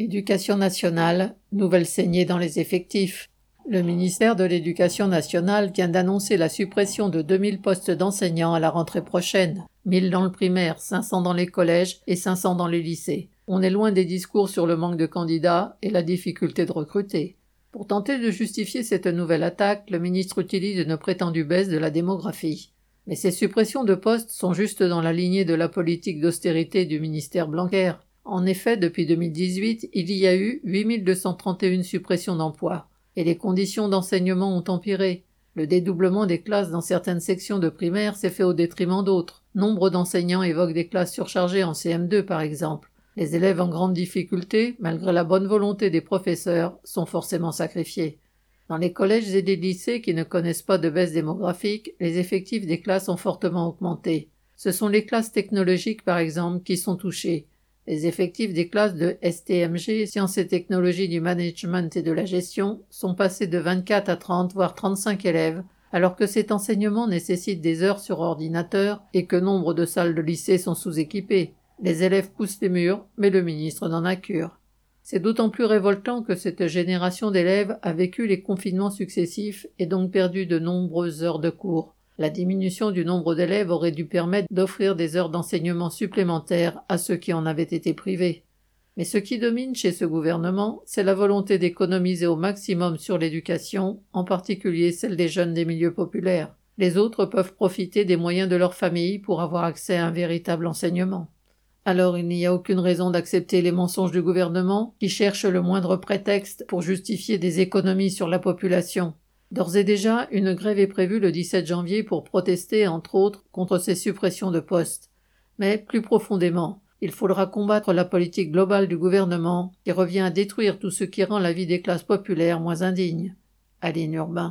Éducation nationale, nouvelle saignée dans les effectifs. Le ministère de l'Éducation nationale vient d'annoncer la suppression de 2000 postes d'enseignants à la rentrée prochaine. 1000 dans le primaire, 500 dans les collèges et 500 dans les lycées. On est loin des discours sur le manque de candidats et la difficulté de recruter. Pour tenter de justifier cette nouvelle attaque, le ministre utilise une prétendue baisse de la démographie. Mais ces suppressions de postes sont juste dans la lignée de la politique d'austérité du ministère Blanquer. En effet, depuis 2018, il y a eu 8231 suppressions d'emplois, et les conditions d'enseignement ont empiré. Le dédoublement des classes dans certaines sections de primaire s'est fait au détriment d'autres. Nombre d'enseignants évoquent des classes surchargées en CM2 par exemple. Les élèves en grande difficulté, malgré la bonne volonté des professeurs, sont forcément sacrifiés. Dans les collèges et les lycées qui ne connaissent pas de baisse démographique, les effectifs des classes ont fortement augmenté. Ce sont les classes technologiques par exemple qui sont touchées. Les effectifs des classes de STMG, Sciences et Technologies du Management et de la Gestion, sont passés de 24 à 30 voire 35 élèves, alors que cet enseignement nécessite des heures sur ordinateur et que nombre de salles de lycée sont sous-équipées. Les élèves poussent les murs, mais le ministre n'en a cure. C'est d'autant plus révoltant que cette génération d'élèves a vécu les confinements successifs et donc perdu de nombreuses heures de cours. La diminution du nombre d'élèves aurait dû permettre d'offrir des heures d'enseignement supplémentaires à ceux qui en avaient été privés. Mais ce qui domine chez ce gouvernement, c'est la volonté d'économiser au maximum sur l'éducation, en particulier celle des jeunes des milieux populaires. Les autres peuvent profiter des moyens de leur famille pour avoir accès à un véritable enseignement. Alors il n'y a aucune raison d'accepter les mensonges du gouvernement qui cherche le moindre prétexte pour justifier des économies sur la population. D'ores et déjà, une grève est prévue le 17 janvier pour protester, entre autres, contre ces suppressions de postes. Mais plus profondément, il faudra combattre la politique globale du gouvernement qui revient à détruire tout ce qui rend la vie des classes populaires moins indigne. Aline Urbain.